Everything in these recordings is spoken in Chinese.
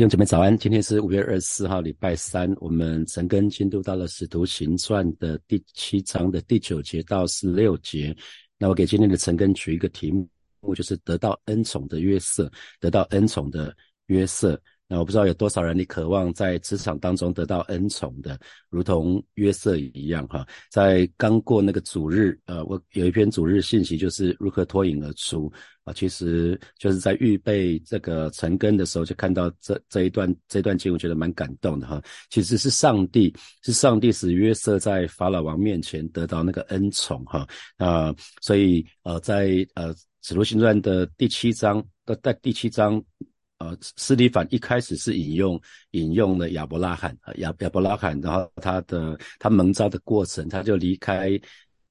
弟兄姊妹早安，今天是五月二十四号，礼拜三。我们陈根进度到了《使徒行传》的第七章的第九节到十六节。那我给今天的陈根取一个题目，就是得到恩宠的约瑟，得到恩宠的约瑟。那我不知道有多少人你渴望在职场当中得到恩宠的，如同约瑟一样哈。在刚过那个主日，呃，我有一篇主日信息，就是如何脱颖而出啊。其实就是在预备这个成根的时候，就看到这这一段这段经，我觉得蛮感动的哈。其实是上帝，是上帝使约瑟在法老王面前得到那个恩宠哈啊。所以呃，在呃使徒行传的第七章的在第七章。呃，斯蒂凡一开始是引用引用了亚伯拉罕，亚亚伯拉罕，然后他的他蒙召的过程，他就离开。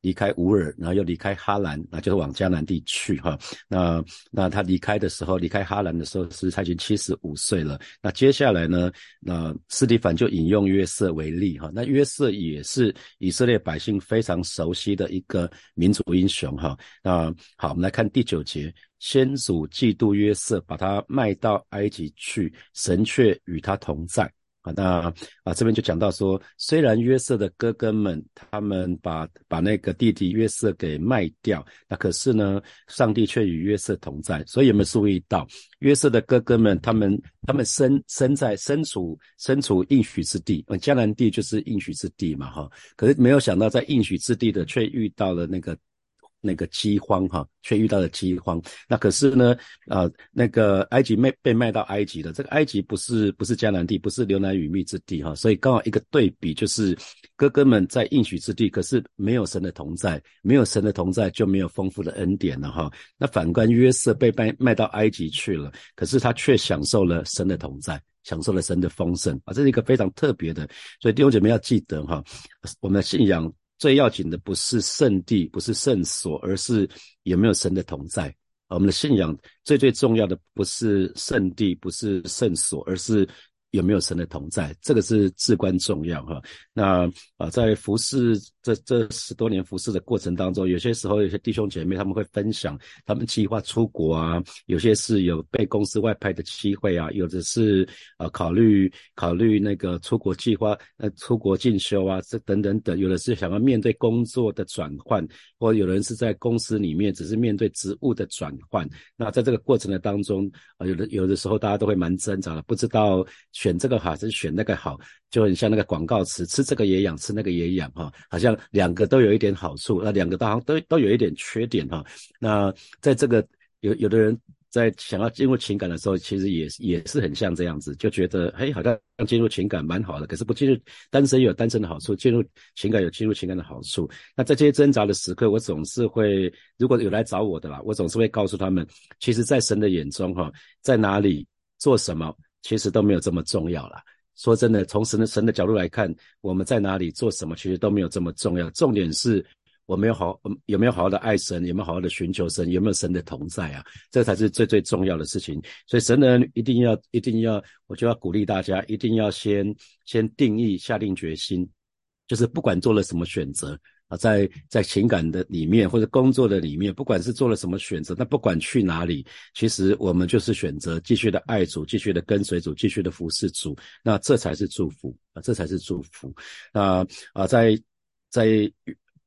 离开乌尔，然后又离开哈兰，那就是往迦南地去哈。那那他离开的时候，离开哈兰的时候是他已经七十五岁了。那接下来呢？那斯蒂凡就引用约瑟为例哈。那约瑟也是以色列百姓非常熟悉的一个民族英雄哈。那好，我们来看第九节，先祖嫉妒约瑟，把他卖到埃及去，神却与他同在。啊，那啊这边就讲到说，虽然约瑟的哥哥们他们把把那个弟弟约瑟给卖掉，那可是呢，上帝却与约瑟同在。所以有没有注意到，约瑟的哥哥们他们他们身身在身处身处应许之地，迦南地就是应许之地嘛，哈。可是没有想到，在应许之地的却遇到了那个。那个饥荒哈，却遇到了饥荒。那可是呢，呃，那个埃及卖被卖到埃及的，这个埃及不是不是迦南地，不是流奶与蜜之地哈。所以刚好一个对比，就是哥哥们在应许之地，可是没有神的同在，没有神的同在就没有丰富的恩典了哈。那反观约瑟被卖卖到埃及去了，可是他却享受了神的同在，享受了神的丰盛啊，这是一个非常特别的。所以弟兄姐妹要记得哈，我们的信仰。最要紧的不是圣地，不是圣所，而是有没有神的同在。我们的信仰最最重要的不是圣地，不是圣所，而是。有没有神的同在？这个是至关重要哈。那啊，在服侍这这十多年服侍的过程当中，有些时候有些弟兄姐妹他们会分享他们计划出国啊，有些是有被公司外派的机会啊，有的是啊考虑考虑那个出国计划呃出国进修啊，这等等等，有的是想要面对工作的转换，或有人是在公司里面只是面对职务的转换。那在这个过程的当中啊，有的有的时候大家都会蛮挣扎的，不知道。选这个好还是选那个好，就很像那个广告词，吃这个也养，吃那个也养哈，好像两个都有一点好处，那两个好像都都有一点缺点哈。那在这个有有的人在想要进入情感的时候，其实也也是很像这样子，就觉得嘿，好像进入情感蛮好的，可是不进入单身有单身的好处，进入情感有进入情感的好处。那在这些挣扎的时刻，我总是会，如果有来找我的啦，我总是会告诉他们，其实，在神的眼中哈，在哪里做什么。其实都没有这么重要了。说真的，从神的神的角度来看，我们在哪里做什么，其实都没有这么重要。重点是我们有好有没有好好的爱神，有没有好好的寻求神，有没有神的同在啊？这才是最最重要的事情。所以神人一定要一定要，我就要鼓励大家，一定要先先定义下定决心，就是不管做了什么选择。啊，在在情感的里面或者工作的里面，不管是做了什么选择，那不管去哪里，其实我们就是选择继续的爱主，继续的跟随主，继续的服侍主，那这才是祝福啊，这才是祝福。那啊，在在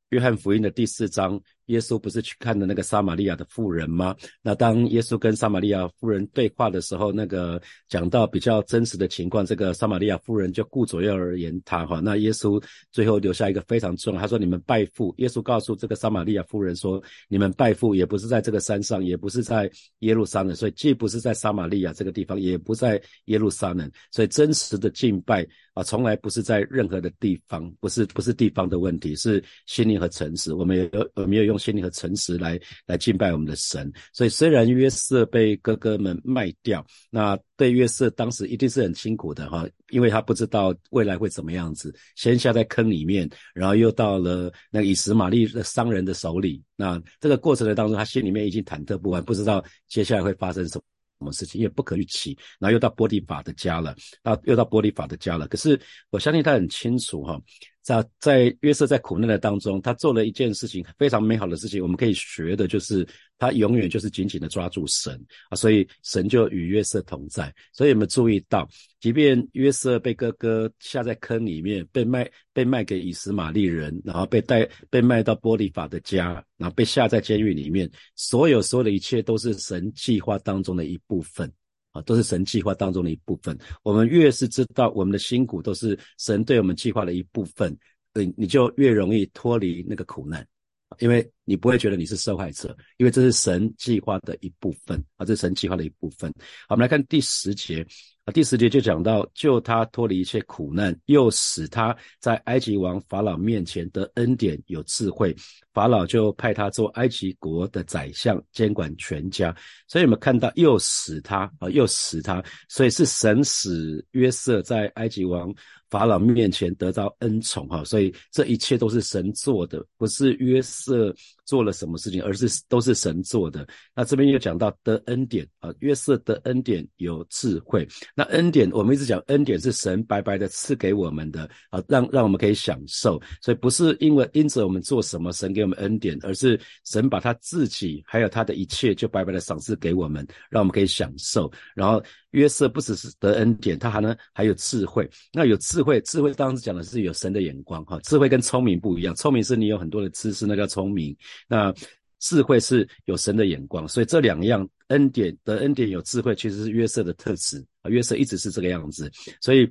约翰福音的第四章。耶稣不是去看的那个撒玛利亚的妇人吗？那当耶稣跟撒玛利亚妇人对话的时候，那个讲到比较真实的情况，这个撒玛利亚妇人就顾左右而言他哈。那耶稣最后留下一个非常重要，他说：“你们拜父。”耶稣告诉这个撒玛利亚妇人说：“你们拜父也不是在这个山上，也不是在耶路撒冷，所以既不是在撒玛利亚这个地方，也不在耶路撒冷。所以真实的敬拜啊，从来不是在任何的地方，不是不是地方的问题，是心灵和诚实。我们有有没有用？用心灵和诚实来来敬拜我们的神，所以虽然约瑟被哥哥们卖掉，那对约瑟当时一定是很辛苦的哈，因为他不知道未来会怎么样子，先下在坑里面，然后又到了那以实玛利的商人的手里，那这个过程的当中，他心里面已经忐忑不安，不知道接下来会发生什么。什么事情，因为不可预期，然后又到波利法的家了，啊，又到波利法的家了。可是我相信他很清楚哈，在在约瑟在苦难的当中，他做了一件事情非常美好的事情，我们可以学的就是他永远就是紧紧的抓住神啊，所以神就与约瑟同在。所以有没有注意到，即便约瑟被哥哥下在坑里面，被卖被卖给以实玛利人，然后被带被卖到波利法的家，然后被下在监狱里面，所有所有的一切都是神计划当中的一部分。啊，都是神计划当中的一部分。我们越是知道我们的辛苦都是神对我们计划的一部分，对你就越容易脱离那个苦难，因为你不会觉得你是受害者，因为这是神计划的一部分啊，这是神计划的一部分。好，我们来看第十节。啊，第十节就讲到，救他脱离一切苦难，又使他在埃及王法老面前得恩典，有智慧。法老就派他做埃及国的宰相，监管全家。所以，我们看到又使他啊，又使他，所以是神使约瑟在埃及王法老面前得到恩宠哈。所以这一切都是神做的，不是约瑟做了什么事情，而是都是神做的。那这边又讲到得恩典啊，约瑟得恩典有智慧。那恩典，我们一直讲恩典是神白白的赐给我们的啊，让让我们可以享受，所以不是因为因着我们做什么，神给我们恩典，而是神把他自己还有他的一切就白白的赏赐给我们，让我们可以享受。然后约瑟不只是得恩典，他还能还有智慧。那有智慧，智慧当时讲的是有神的眼光哈，智慧跟聪明不一样，聪明是你有很多的知识，那叫聪明。那智慧是有神的眼光，所以这两样恩典的恩典有智慧，其实是约瑟的特质啊。约瑟一直是这个样子，所以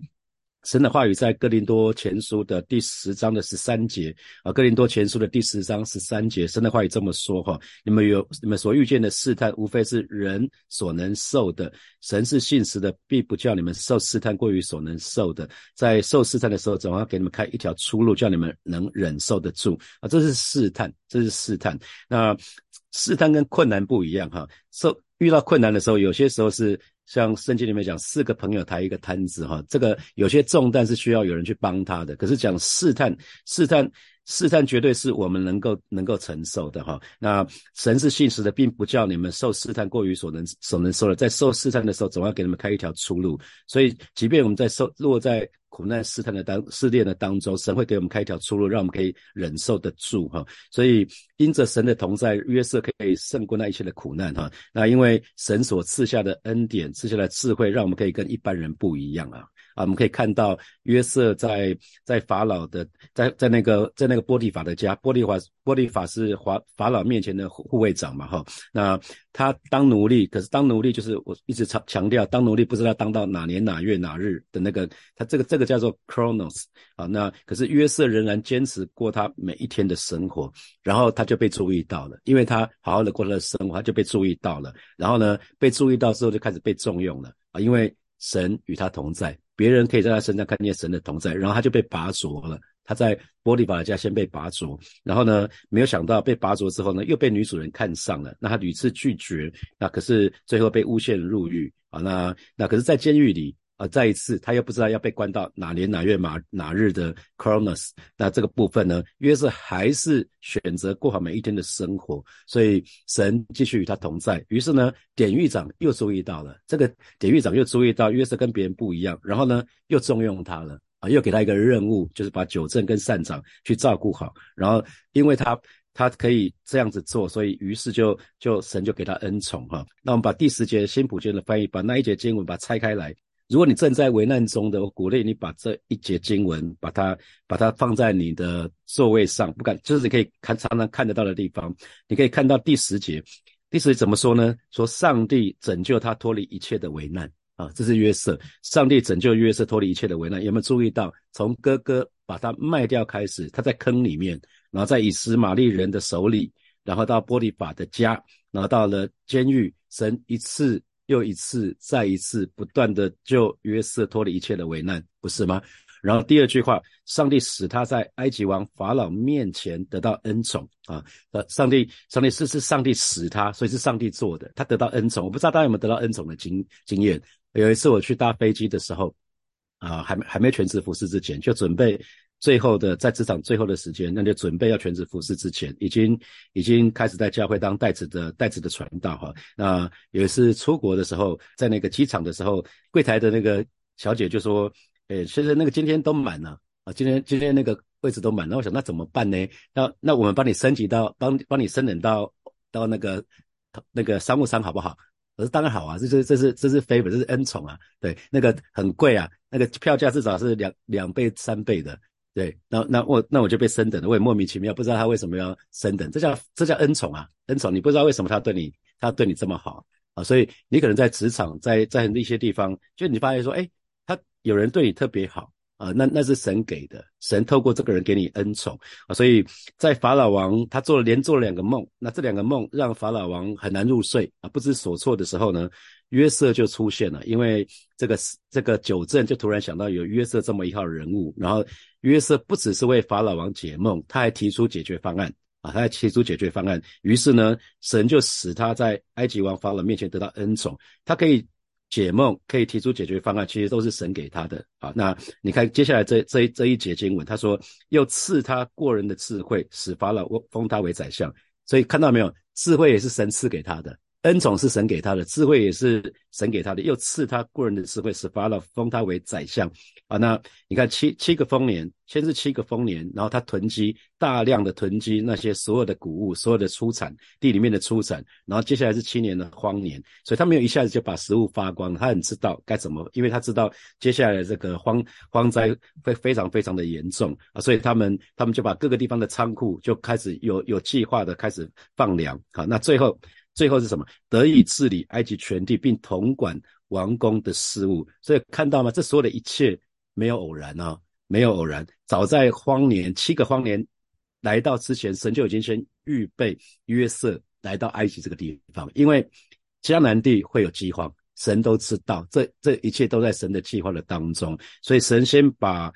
神的话语在哥林多前书的第十章的十三节啊，哥林多前书的第十章十三节，神的话语这么说哈：你们有你们所遇见的试探，无非是人所能受的。神是信实的，必不叫你们受试探过于所能受的。在受试探的时候，总要给你们开一条出路，叫你们能忍受得住啊。这是试探。这是试探，那试探跟困难不一样哈。受遇到困难的时候，有些时候是像圣经里面讲，四个朋友抬一个摊子哈。这个有些重担是需要有人去帮他的。可是讲试探，试探，试探绝对是我们能够能够承受的哈。那神是信实的，并不叫你们受试探过于所能所能受的。在受试探的时候，总要给你们开一条出路。所以，即便我们在受落在。苦难试探的当试炼的当中，神会给我们开一条出路，让我们可以忍受得住哈。所以因着神的同在，约瑟可以胜过那一切的苦难哈。那因为神所赐下的恩典、赐下的智慧，让我们可以跟一般人不一样啊。啊，我们可以看到约瑟在在法老的在在那个在那个波利法的家，波利法波利法是法法老面前的护卫长嘛，哈，那他当奴隶，可是当奴隶就是我一直强强调，当奴隶不知道当到哪年哪月哪日的那个，他这个这个叫做 chronos 啊，那可是约瑟仍然坚持过他每一天的生活，然后他就被注意到了，因为他好好的过他的生活，他就被注意到了，然后呢，被注意到之后就开始被重用了啊，因为神与他同在。别人可以在他身上看见神的同在，然后他就被拔擢了。他在波利法的家先被拔擢，然后呢，没有想到被拔擢之后呢，又被女主人看上了。那他屡次拒绝，那可是最后被诬陷入狱啊。那那可是，在监狱里。再一次，他又不知道要被关到哪年哪月哪哪日的 Chronos，那这个部分呢，约瑟还是选择过好每一天的生活，所以神继续与他同在。于是呢，典狱长又注意到了这个，典狱长又注意到约瑟跟别人不一样，然后呢，又重用他了啊，又给他一个任务，就是把九正跟善长去照顾好。然后因为他他可以这样子做，所以于是就就神就给他恩宠哈。那我们把第十节新普经的翻译，把那一节经文把它拆开来。如果你正在危难中的，我鼓励你把这一节经文，把它把它放在你的座位上，不敢就是你可以看常常看得到的地方。你可以看到第十节，第十节怎么说呢？说上帝拯救他脱离一切的危难啊，这是约瑟。上帝拯救约瑟脱离一切的危难，有没有注意到？从哥哥把他卖掉开始，他在坑里面，然后在以斯玛利人的手里，然后到波利法的家，然后到了监狱，神一次。又一次，再一次，不断的救约瑟脱离一切的危难，不是吗？然后第二句话，上帝使他在埃及王法老面前得到恩宠啊！呃，上帝，上帝是是上帝使他，所以是上帝做的，他得到恩宠。我不知道大家有没有得到恩宠的经经验？有一次我去搭飞机的时候，啊，还没还没全职服侍之前，就准备。最后的在职场最后的时间，那就准备要全职服侍之前，已经已经开始在教会当代职的代职的传道哈。那有一次出国的时候，在那个机场的时候，柜台的那个小姐就说：“诶，先生，那个今天都满了啊，今天今天那个位置都满。那我想那怎么办呢？那那我们帮你升级到帮帮你升等到到那个那个商务舱好不好？我说当然好啊，这是这是这是 favor，这是恩宠啊。对，那个很贵啊，那个票价至少是两两倍三倍的。对，那那我那我就被升等了，我也莫名其妙，不知道他为什么要升等，这叫这叫恩宠啊，恩宠，你不知道为什么他对你他对你这么好啊，所以你可能在职场，在在那些地方，就你发现说，哎，他有人对你特别好。啊，那那是神给的，神透过这个人给你恩宠啊，所以在法老王他做了连做了两个梦，那这两个梦让法老王很难入睡啊，不知所措的时候呢，约瑟就出现了，因为这个这个九正就突然想到有约瑟这么一号人物，然后约瑟不只是为法老王解梦，他还提出解决方案啊，他还提出解决方案，于是呢，神就使他在埃及王法老面前得到恩宠，他可以。解梦可以提出解决方案，其实都是神给他的啊。那你看接下来这这这一节经文，他说又赐他过人的智慧，使法老封他为宰相。所以看到没有，智慧也是神赐给他的。恩宠是神给他的，智慧也是神给他的，又赐他过人的智慧，使法老封他为宰相啊。那你看七七个丰年，先是七个丰年，然后他囤积大量的囤积那些所有的谷物，所有的出产地里面的出产，然后接下来是七年的荒年，所以他没有一下子就把食物发光，他很知道该怎么，因为他知道接下来这个荒荒灾会非常非常的严重啊，所以他们他们就把各个地方的仓库就开始有有计划的开始放粮好，那最后。最后是什么？得以治理埃及全地，并统管王宫的事务。所以看到吗？这所有的一切没有偶然啊，没有偶然。早在荒年七个荒年来到之前，神就已经先预备约瑟来到埃及这个地方，因为迦南地会有饥荒，神都知道。这这一切都在神的计划的当中，所以神先把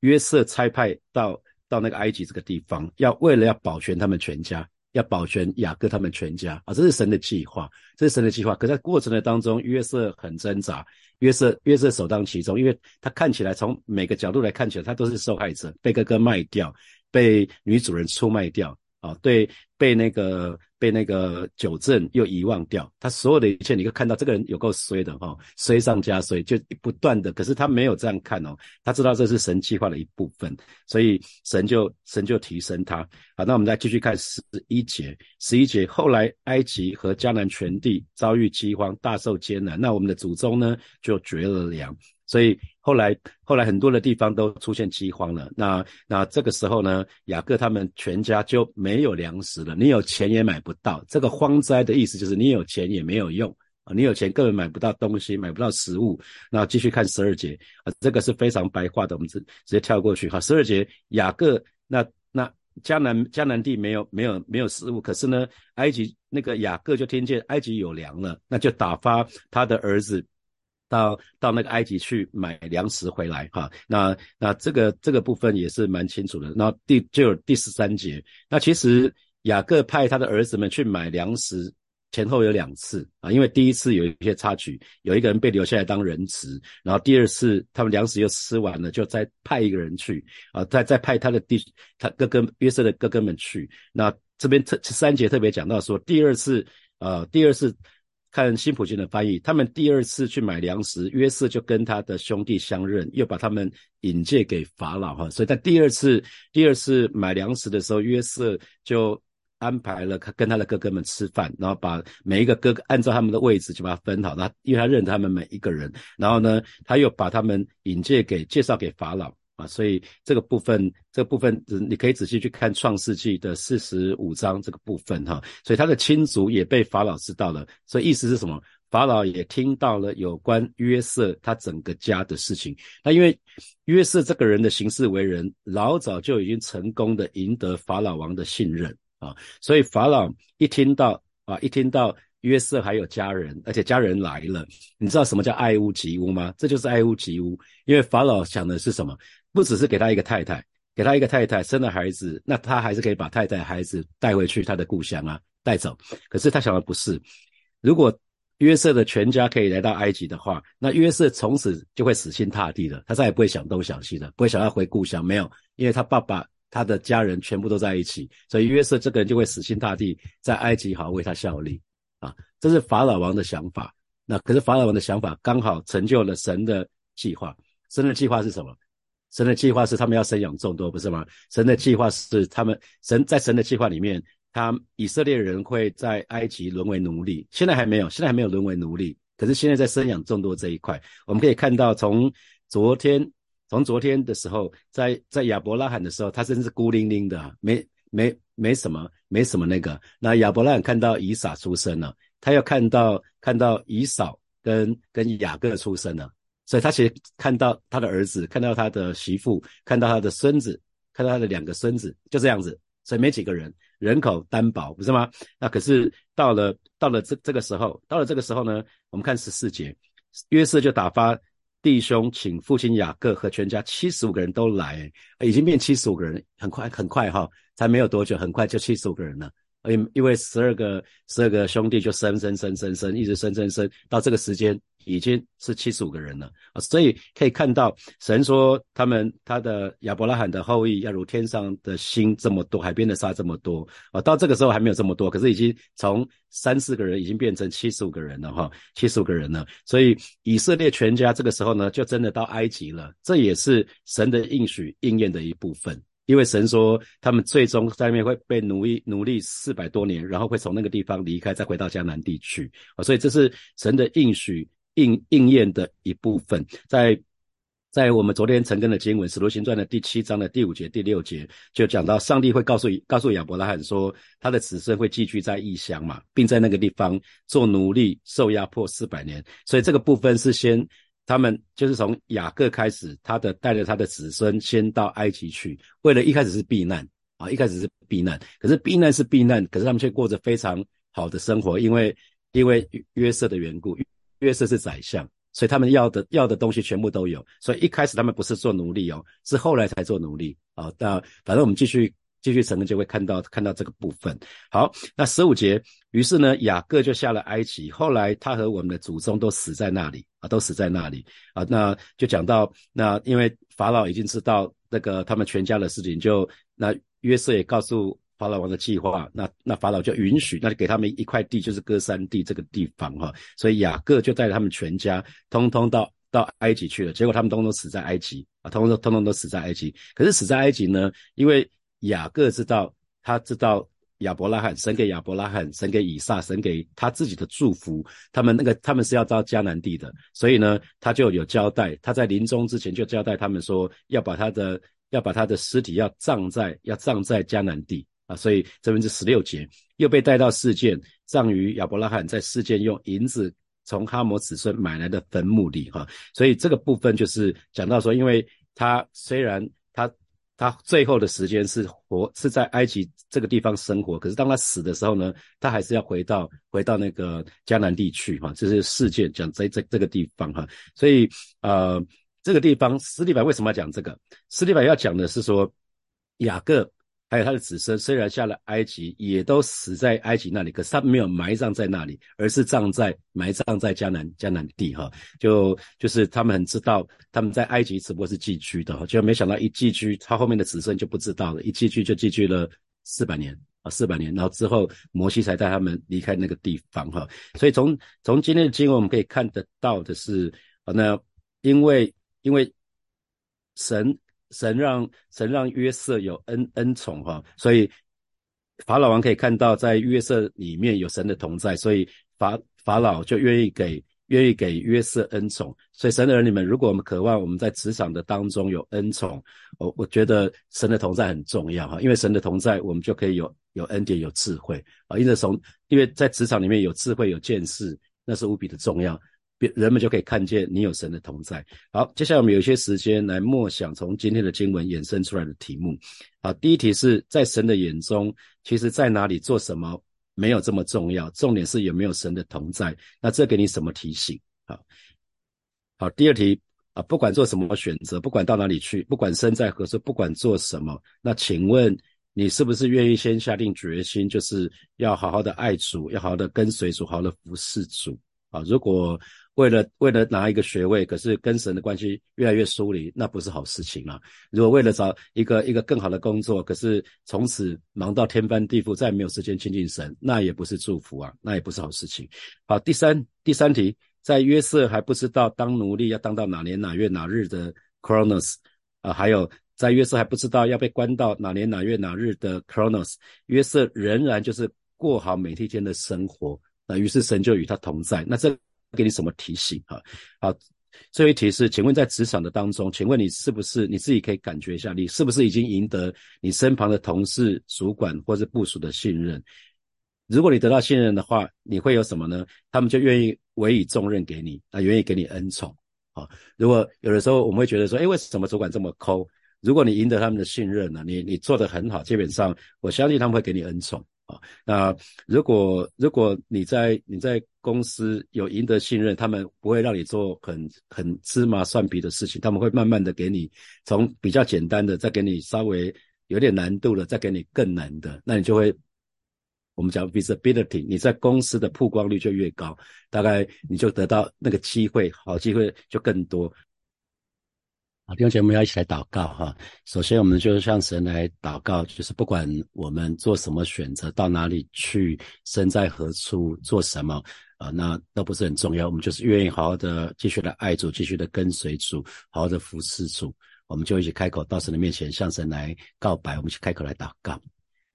约瑟差派到到那个埃及这个地方，要为了要保全他们全家。要保全雅各他们全家啊，这是神的计划，这是神的计划。可在过程的当中，约瑟很挣扎，约瑟约瑟首当其冲，因为他看起来从每个角度来看起来，他都是受害者，被哥哥卖掉，被女主人出卖掉啊，对，被那个。被那个九正又遗忘掉，他所有的一切，你可以看到这个人有够衰的哈，衰上加衰，就不断的。可是他没有这样看哦，他知道这是神计划的一部分，所以神就神就提升他。好，那我们再继续看十一节，十一节后来埃及和迦南全地遭遇饥荒，大受艰难，那我们的祖宗呢就绝了粮。所以后来，后来很多的地方都出现饥荒了。那那这个时候呢，雅各他们全家就没有粮食了。你有钱也买不到。这个荒灾的意思就是你有钱也没有用啊！你有钱根本买不到东西，买不到食物。那继续看十二节啊，这个是非常白话的，我们直直接跳过去哈。十二节，雅各那那迦南迦南地没有没有没有食物，可是呢，埃及那个雅各就听见埃及有粮了，那就打发他的儿子。到到那个埃及去买粮食回来哈，那那这个这个部分也是蛮清楚的。那第就有第十三节，那其实雅各派他的儿子们去买粮食，前后有两次啊，因为第一次有一些插曲，有一个人被留下来当人质，然后第二次他们粮食又吃完了，就再派一个人去啊，再再派他的弟他哥哥约瑟的哥哥们去。那这边特三节特别讲到说，第二次呃第二次。看辛普京的翻译，他们第二次去买粮食，约瑟就跟他的兄弟相认，又把他们引荐给法老哈。所以在第二次第二次买粮食的时候，约瑟就安排了跟他的哥哥们吃饭，然后把每一个哥哥按照他们的位置就把它分好。他因为他认他们每一个人，然后呢，他又把他们引荐给介绍给法老。啊，所以这个部分，这个部分，你可以仔细去看《创世纪》的四十五章这个部分哈。所以他的亲族也被法老知道了，所以意思是什么？法老也听到了有关约瑟他整个家的事情。那因为约瑟这个人的行事为人，老早就已经成功的赢得法老王的信任啊，所以法老一听到啊，一听到。约瑟还有家人，而且家人来了。你知道什么叫爱屋及乌吗？这就是爱屋及乌。因为法老想的是什么？不只是给他一个太太，给他一个太太生了孩子，那他还是可以把太太孩子带回去他的故乡啊，带走。可是他想的不是，如果约瑟的全家可以来到埃及的话，那约瑟从此就会死心塌地的，他再也不会想东想西的，不会想要回故乡。没有，因为他爸爸他的家人全部都在一起，所以约瑟这个人就会死心塌地在埃及好好为他效力。啊，这是法老王的想法。那可是法老王的想法刚好成就了神的计划。神的计划是什么？神的计划是他们要生养众多，不是吗？神的计划是他们神在神的计划里面，他以色列人会在埃及沦为奴隶，现在还没有，现在还没有沦为奴隶。可是现在在生养众多这一块，我们可以看到，从昨天，从昨天的时候，在在亚伯拉罕的时候，他真是孤零零的，没没没什么，没什么那个。那亚伯拉罕看到以撒出生了，他要看到看到以扫跟跟雅各出生了。所以他其实看到他的儿子，看到他的媳妇，看到他的孙子，看到他的两个孙子，就这样子。所以没几个人，人口单薄，不是吗？那可是到了到了这这个时候，到了这个时候呢，我们看十四节，约瑟就打发弟兄请父亲雅各和全家七十五个人都来，已经变七十五个人，很快很快哈，才没有多久，很快就七十五个人了。因因为十二个十二个兄弟就生生生生生，一直生生生，到这个时间已经是七十五个人了啊！所以可以看到，神说他们他的亚伯拉罕的后裔要如天上的星这么多，海边的沙这么多啊！到这个时候还没有这么多，可是已经从三四个人已经变成七十五个人了哈，七十五个人了。所以以色列全家这个时候呢，就真的到埃及了，这也是神的应许应验的一部分。因为神说，他们最终在那边会被奴役奴隶四百多年，然后会从那个地方离开，再回到迦南地区啊，所以这是神的应许应应验的一部分。在在我们昨天陈根的经文《使徒行传》的第七章的第五节、第六节，就讲到上帝会告诉告诉亚伯拉罕说，他的子孙会寄居在异乡嘛，并在那个地方做奴隶，受压迫四百年。所以这个部分是先。他们就是从雅各开始，他的带着他的子孙先到埃及去，为了一开始是避难啊，一开始是避难，可是避难是避难，可是他们却过着非常好的生活，因为因为约瑟的缘故，约瑟是宰相，所以他们要的要的东西全部都有，所以一开始他们不是做奴隶哦，是后来才做奴隶啊。那反正我们继续。继续，成人就会看到看到这个部分。好，那十五节，于是呢，雅各就下了埃及。后来他和我们的祖宗都死在那里啊，都死在那里啊。那就讲到那，因为法老已经知道那个他们全家的事情，就那约瑟也告诉法老王的计划，那那法老就允许，那就给他们一块地，就是哥山地这个地方哈。所以雅各就带着他们全家，通通到到埃及去了。结果他们通通死在埃及啊，通通通通都死在埃及。可是死在埃及呢，因为雅各知道，他知道亚伯拉罕，神给亚伯拉罕，神给以撒，神给他自己的祝福。他们那个他们是要到迦南地的，所以呢，他就有交代，他在临终之前就交代他们说，要把他的要把他的尸体要葬在要葬在迦南地啊。所以这边是十六节，又被带到事件，葬于亚伯拉罕在事件用银子从哈摩子孙买来的坟墓里哈。所以这个部分就是讲到说，因为他虽然。他他最后的时间是活是在埃及这个地方生活，可是当他死的时候呢，他还是要回到回到那个迦南地区哈，这是事件讲在这这个地方哈，所以呃这个地方斯蒂凡为什么要讲这个？斯蒂凡要讲的是说雅各。还有他的子孙，虽然下了埃及，也都死在埃及那里，可是他没有埋葬在那里，而是葬在埋葬在迦南迦南地哈。就就是他们很知道他们在埃及只不过是寄居的，就没想到一寄居，他后面的子孙就不知道了，一寄居就寄居了四百年啊，四百年，然后之后摩西才带他们离开那个地方哈。所以从从今天的经文我们可以看得到的是，那因为因为神。神让神让约瑟有恩恩宠哈，所以法老王可以看到在约瑟里面有神的同在，所以法法老就愿意给愿意给约瑟恩宠。所以神的儿女们，如果我们渴望我们在职场的当中有恩宠，我我觉得神的同在很重要哈，因为神的同在，我们就可以有有恩典有智慧啊。因为从因为在职场里面有智慧有见识，那是无比的重要。人们就可以看见你有神的同在。好，接下来我们有一些时间来默想从今天的经文衍生出来的题目。好，第一题是在神的眼中，其实在哪里做什么没有这么重要，重点是有没有神的同在。那这给你什么提醒？好，好，第二题啊，不管做什么选择，不管到哪里去，不管身在何处，不管做什么，那请问你是不是愿意先下定决心，就是要好好的爱主，要好好的跟随主，好好的服侍主啊？如果为了为了拿一个学位，可是跟神的关系越来越疏离，那不是好事情啊。如果为了找一个一个更好的工作，可是从此忙到天翻地覆，再也没有时间亲近神，那也不是祝福啊，那也不是好事情。好，第三第三题，在约瑟还不知道当奴隶要当到哪年哪月哪日的 Chronos 啊，还有在约瑟还不知道要被关到哪年哪月哪日的 Chronos，约瑟仍然就是过好每一天的生活。那于是神就与他同在。那这给你什么提醒啊？好，最后一题是，请问在职场的当中，请问你是不是你自己可以感觉一下，你是不是已经赢得你身旁的同事、主管或者部属的信任？如果你得到信任的话，你会有什么呢？他们就愿意委以重任给你，啊，愿意给你恩宠。啊，如果有的时候我们会觉得说，哎，为什么主管这么抠？如果你赢得他们的信任呢，你你做得很好，基本上我相信他们会给你恩宠。啊，那如果如果你在你在公司有赢得信任，他们不会让你做很很芝麻蒜皮的事情，他们会慢慢的给你从比较简单的，再给你稍微有点难度了，再给你更难的，那你就会我们讲 visibility，你在公司的曝光率就越高，大概你就得到那个机会，好机会就更多。弟兄姐妹要一起来祷告哈。首先，我们就是向神来祷告，就是不管我们做什么选择，到哪里去，身在何处，做什么啊，那都不是很重要。我们就是愿意好好的继续的爱主，继续的跟随主，好好的服侍主。我们就一起开口到神的面前，向神来告白。我们一起开口来祷告，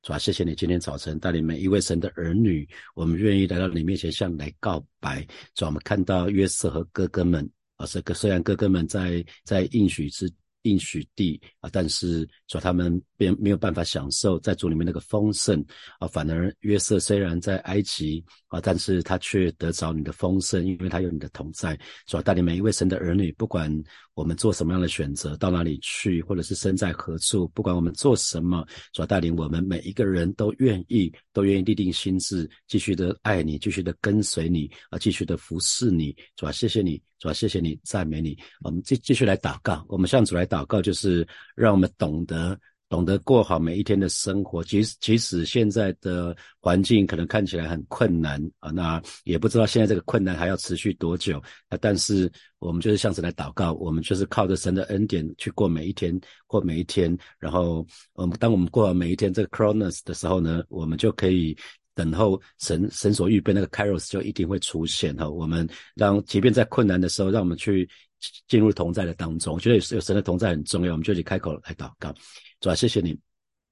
主啊，谢谢你今天早晨带领每一位神的儿女，我们愿意来到你面前向你来告白。主啊，我们看到约瑟和哥哥们。啊，这个虽然哥哥们在在应许之应许地啊，但是说他们便没有办法享受在主里面那个丰盛啊，反而约瑟虽然在埃及啊，但是他却得着你的丰盛，因为他有你的同在。所以带领每一位神的儿女，不管。我们做什么样的选择，到哪里去，或者是身在何处，不管我们做什么，主要带领我们每一个人都愿意，都愿意立定心智，继续的爱你，继续的跟随你，啊，继续的服侍你。主要谢谢你，主要谢谢你，赞美你。我们继继续来祷告，我们向主来祷告，就是让我们懂得。懂得过好每一天的生活，即使即使现在的环境可能看起来很困难啊，那也不知道现在这个困难还要持续多久啊。但是我们就是向神来祷告，我们就是靠着神的恩典去过每一天，过每一天。然后，我们当我们过完每一天这个 Chronos 的时候呢，我们就可以等候神神所预备那个 Kairos 就一定会出现哈。我们让即便在困难的时候，让我们去进入同在的当中。我觉得有神的同在很重要，我们就去开口来祷告。主要谢谢你，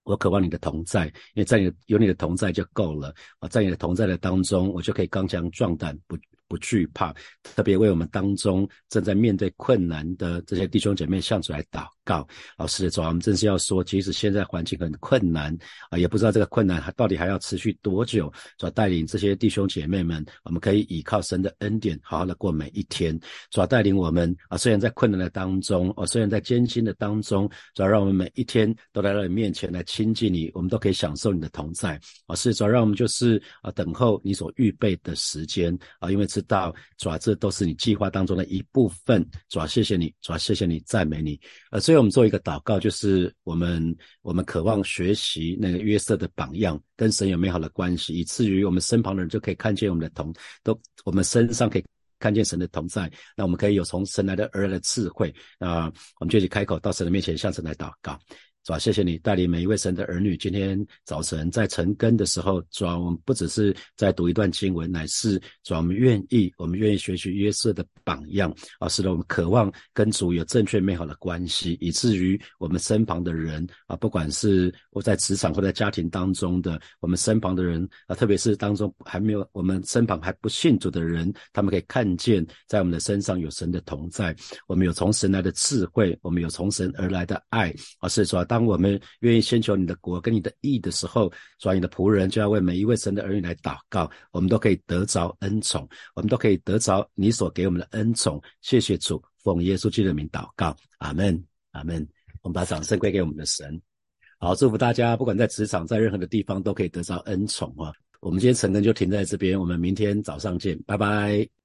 我渴望你的同在，因为在你有你的同在就够了啊，在你的同在的当中，我就可以刚强壮胆，不不惧怕。特别为我们当中正在面对困难的这些弟兄姐妹向主来祷告。老师的主，我们正是要说，即使现在环境很困难啊，也不知道这个困难还到底还要持续多久。主要带领这些弟兄姐妹们，我们可以依靠神的恩典，好好的过每一天。主要带领我们啊，虽然在困难的当中，哦，虽然在艰辛的当中，主要让我们每一天都来到你面前来亲近你，我们都可以享受你的同在。啊，是主要让我们就是啊，等候你所预备的时间啊，因为知道主要这都是你计划当中的一部分。主要谢谢你，主要谢谢你，赞美你。呃，所以我们做一个祷告，就是我们我们渴望学习那个约瑟的榜样，跟神有美好的关系，以至于我们身旁的人就可以看见我们的同，都我们身上可以看见神的同在。那我们可以有从神来的而来的智慧啊，我们就去开口到神的面前向神来祷告。主啊，谢谢你带领每一位神的儿女。今天早晨在晨更的时候，主啊，我们不只是在读一段经文，乃是主啊，我们愿意，我们愿意学习约瑟的榜样啊，使得我们渴望跟主有正确美好的关系，以至于我们身旁的人啊，不管是我在职场或在家庭当中的我们身旁的人啊，特别是当中还没有我们身旁还不信主的人，他们可以看见在我们的身上有神的同在，我们有从神来的智慧，我们有从神而来的爱啊，是说。当我们愿意先求你的国跟你的义的时候，所以你的仆人就要为每一位神的儿女来祷告，我们都可以得着恩宠，我们都可以得着你所给我们的恩宠。谢谢主，奉耶稣基督的名祷告，阿门，阿门。我们把掌声归给我们的神，好，祝福大家，不管在职场，在任何的地方，都可以得着恩宠啊！我们今天晨更就停在这边，我们明天早上见，拜拜。